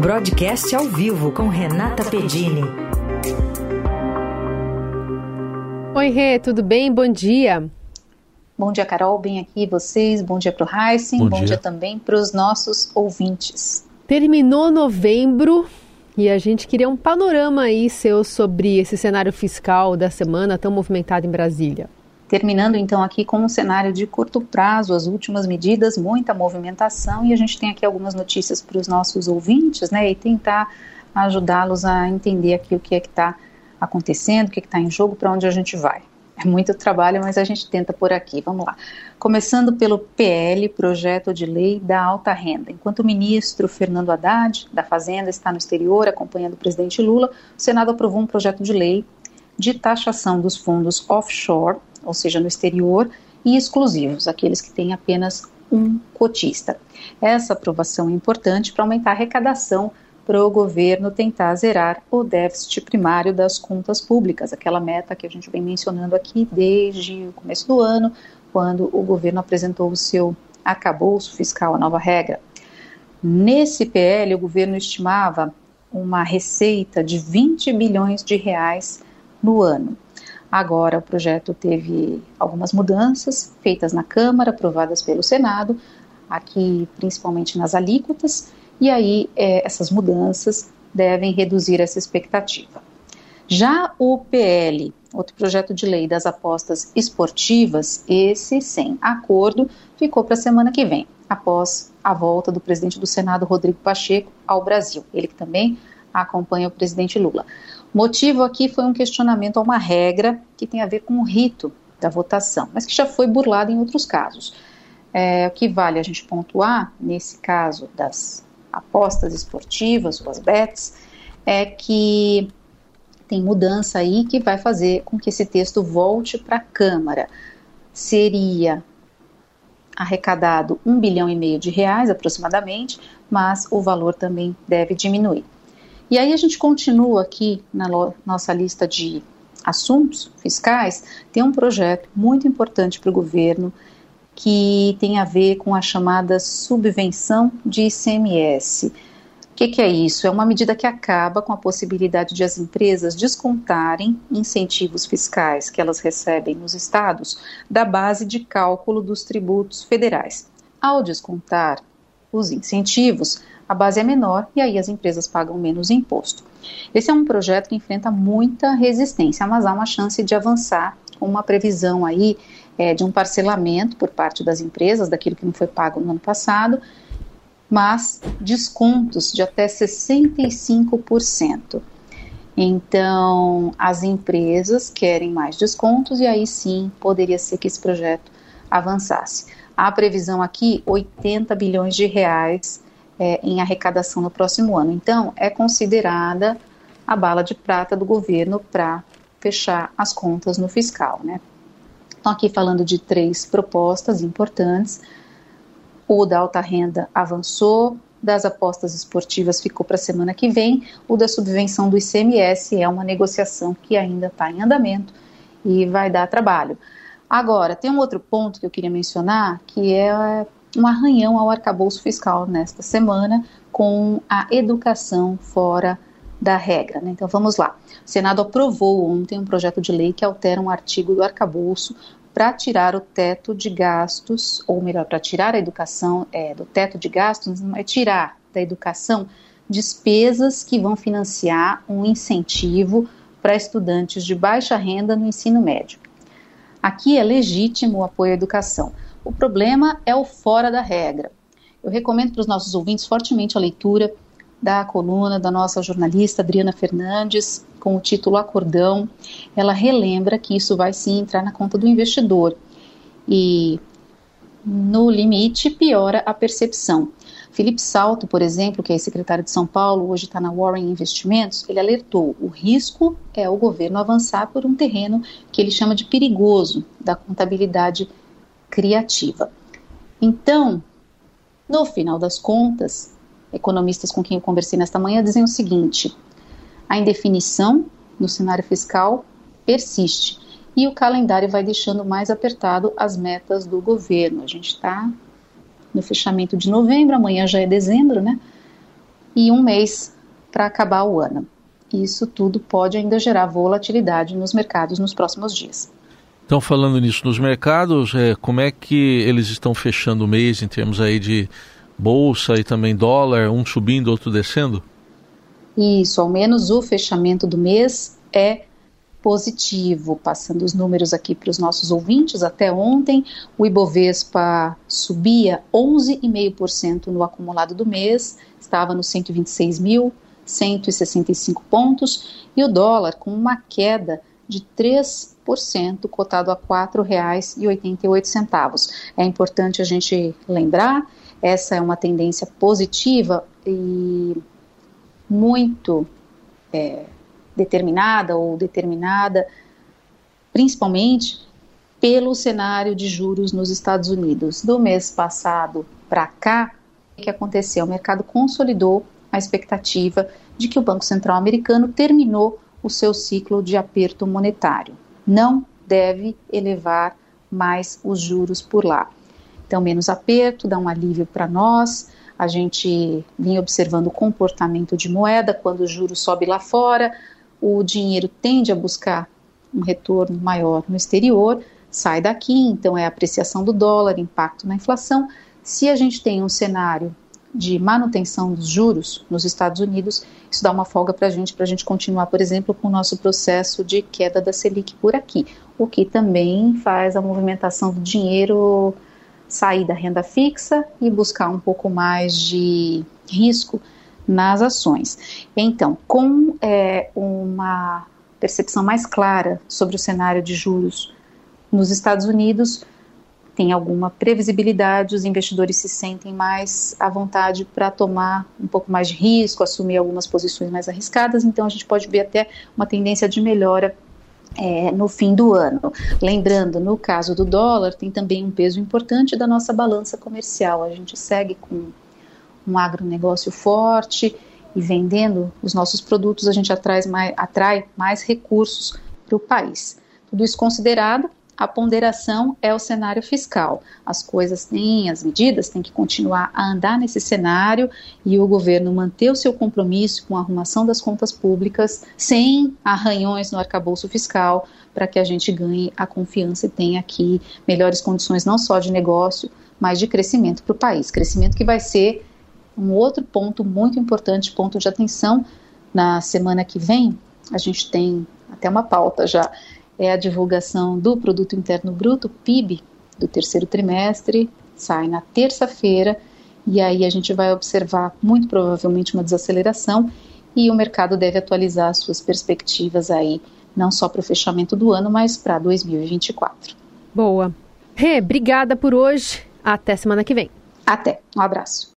Broadcast ao vivo com Renata Pedini. Oi, Rê, tudo bem? Bom dia. Bom dia, Carol. Bem aqui vocês. Bom dia para o Heisen. Bom, Bom dia. dia também para os nossos ouvintes. Terminou novembro e a gente queria um panorama aí seu sobre esse cenário fiscal da semana tão movimentado em Brasília. Terminando então aqui com um cenário de curto prazo, as últimas medidas, muita movimentação e a gente tem aqui algumas notícias para os nossos ouvintes, né, e tentar ajudá-los a entender aqui o que é que está acontecendo, o que é está em jogo, para onde a gente vai. É muito trabalho, mas a gente tenta por aqui. Vamos lá. Começando pelo PL, Projeto de Lei da Alta Renda. Enquanto o ministro Fernando Haddad, da Fazenda, está no exterior acompanhando o presidente Lula, o Senado aprovou um projeto de lei de taxação dos fundos offshore ou seja, no exterior, e exclusivos, aqueles que têm apenas um cotista. Essa aprovação é importante para aumentar a arrecadação para o governo tentar zerar o déficit primário das contas públicas, aquela meta que a gente vem mencionando aqui desde o começo do ano, quando o governo apresentou o seu acabouço fiscal, a nova regra. Nesse PL, o governo estimava uma receita de 20 bilhões de reais no ano. Agora, o projeto teve algumas mudanças feitas na Câmara, aprovadas pelo Senado, aqui principalmente nas alíquotas, e aí é, essas mudanças devem reduzir essa expectativa. Já o PL, outro projeto de lei das apostas esportivas, esse sem acordo, ficou para a semana que vem, após a volta do presidente do Senado, Rodrigo Pacheco, ao Brasil. Ele que também acompanha o presidente Lula. Motivo aqui foi um questionamento a uma regra que tem a ver com o rito da votação, mas que já foi burlado em outros casos. É, o que vale a gente pontuar, nesse caso das apostas esportivas, ou as bets, é que tem mudança aí que vai fazer com que esse texto volte para a Câmara. Seria arrecadado um bilhão e meio de reais aproximadamente, mas o valor também deve diminuir. E aí a gente continua aqui na nossa lista de assuntos fiscais, tem um projeto muito importante para o governo que tem a ver com a chamada subvenção de ICMS. O que, que, é isso? É uma medida que acaba com a possibilidade de as empresas descontarem incentivos fiscais que elas recebem nos estados da base de cálculo dos tributos federais. Ao descontar os incentivos, a base é menor e aí as empresas pagam menos imposto. Esse é um projeto que enfrenta muita resistência, mas há uma chance de avançar com uma previsão aí é, de um parcelamento por parte das empresas daquilo que não foi pago no ano passado, mas descontos de até 65%. Então, as empresas querem mais descontos e aí sim poderia ser que esse projeto avançasse. A previsão aqui, 80 bilhões de reais é, em arrecadação no próximo ano. Então, é considerada a bala de prata do governo para fechar as contas no fiscal, né? Então, aqui falando de três propostas importantes. O da alta renda avançou, das apostas esportivas ficou para a semana que vem, o da subvenção do ICMS é uma negociação que ainda está em andamento e vai dar trabalho. Agora, tem um outro ponto que eu queria mencionar, que é um arranhão ao arcabouço fiscal nesta semana com a educação fora da regra. Né? Então vamos lá. O Senado aprovou ontem um projeto de lei que altera um artigo do arcabouço para tirar o teto de gastos, ou melhor, para tirar a educação é, do teto de gastos, é tirar da educação despesas que vão financiar um incentivo para estudantes de baixa renda no ensino médio. Aqui é legítimo o apoio à educação. O problema é o fora da regra. Eu recomendo para os nossos ouvintes fortemente a leitura da coluna da nossa jornalista Adriana Fernandes, com o título Acordão. Ela relembra que isso vai sim entrar na conta do investidor e, no limite, piora a percepção. Felipe Salto, por exemplo, que é secretário de São Paulo, hoje está na Warren Investimentos, ele alertou: o risco é o governo avançar por um terreno que ele chama de perigoso da contabilidade criativa. Então, no final das contas, economistas com quem eu conversei nesta manhã dizem o seguinte: a indefinição no cenário fiscal persiste e o calendário vai deixando mais apertado as metas do governo. A gente está no fechamento de novembro, amanhã já é dezembro, né? e um mês para acabar o ano. Isso tudo pode ainda gerar volatilidade nos mercados nos próximos dias. Então, falando nisso nos mercados, é, como é que eles estão fechando o mês em termos aí de bolsa e também dólar, um subindo, outro descendo? Isso, ao menos o fechamento do mês é positivo. Passando os números aqui para os nossos ouvintes, até ontem o Ibovespa subia 11,5% no acumulado do mês, estava nos 126.165 pontos, e o dólar com uma queda de 3%, cotado a R$ 4,88. É importante a gente lembrar, essa é uma tendência positiva e muito é, determinada ou determinada, principalmente pelo cenário de juros nos Estados Unidos. Do mês passado para cá, o que aconteceu? O mercado consolidou a expectativa de que o Banco Central americano terminou o seu ciclo de aperto monetário. Não deve elevar mais os juros por lá. Então, menos aperto, dá um alívio para nós. A gente vinha observando o comportamento de moeda quando o juro sobe lá fora, o dinheiro tende a buscar um retorno maior no exterior, sai daqui, então é a apreciação do dólar, impacto na inflação. Se a gente tem um cenário de manutenção dos juros nos Estados Unidos, isso dá uma folga para a gente, para a gente continuar, por exemplo, com o nosso processo de queda da Selic por aqui, o que também faz a movimentação do dinheiro sair da renda fixa e buscar um pouco mais de risco nas ações. Então, com é, uma percepção mais clara sobre o cenário de juros nos Estados Unidos, tem alguma previsibilidade, os investidores se sentem mais à vontade para tomar um pouco mais de risco, assumir algumas posições mais arriscadas, então a gente pode ver até uma tendência de melhora é, no fim do ano. Lembrando, no caso do dólar, tem também um peso importante da nossa balança comercial. A gente segue com um agronegócio forte e vendendo os nossos produtos, a gente atrai mais, atrai mais recursos para o país. Tudo isso considerado, a ponderação é o cenário fiscal. As coisas têm, as medidas têm que continuar a andar nesse cenário e o governo manter o seu compromisso com a arrumação das contas públicas sem arranhões no arcabouço fiscal para que a gente ganhe a confiança e tenha aqui melhores condições não só de negócio, mas de crescimento para o país. Crescimento que vai ser um outro ponto muito importante, ponto de atenção. Na semana que vem, a gente tem até uma pauta já é a divulgação do Produto Interno Bruto, PIB, do terceiro trimestre, sai na terça-feira, e aí a gente vai observar muito provavelmente uma desaceleração e o mercado deve atualizar suas perspectivas aí, não só para o fechamento do ano, mas para 2024. Boa. Rê, obrigada por hoje. Até semana que vem. Até. Um abraço.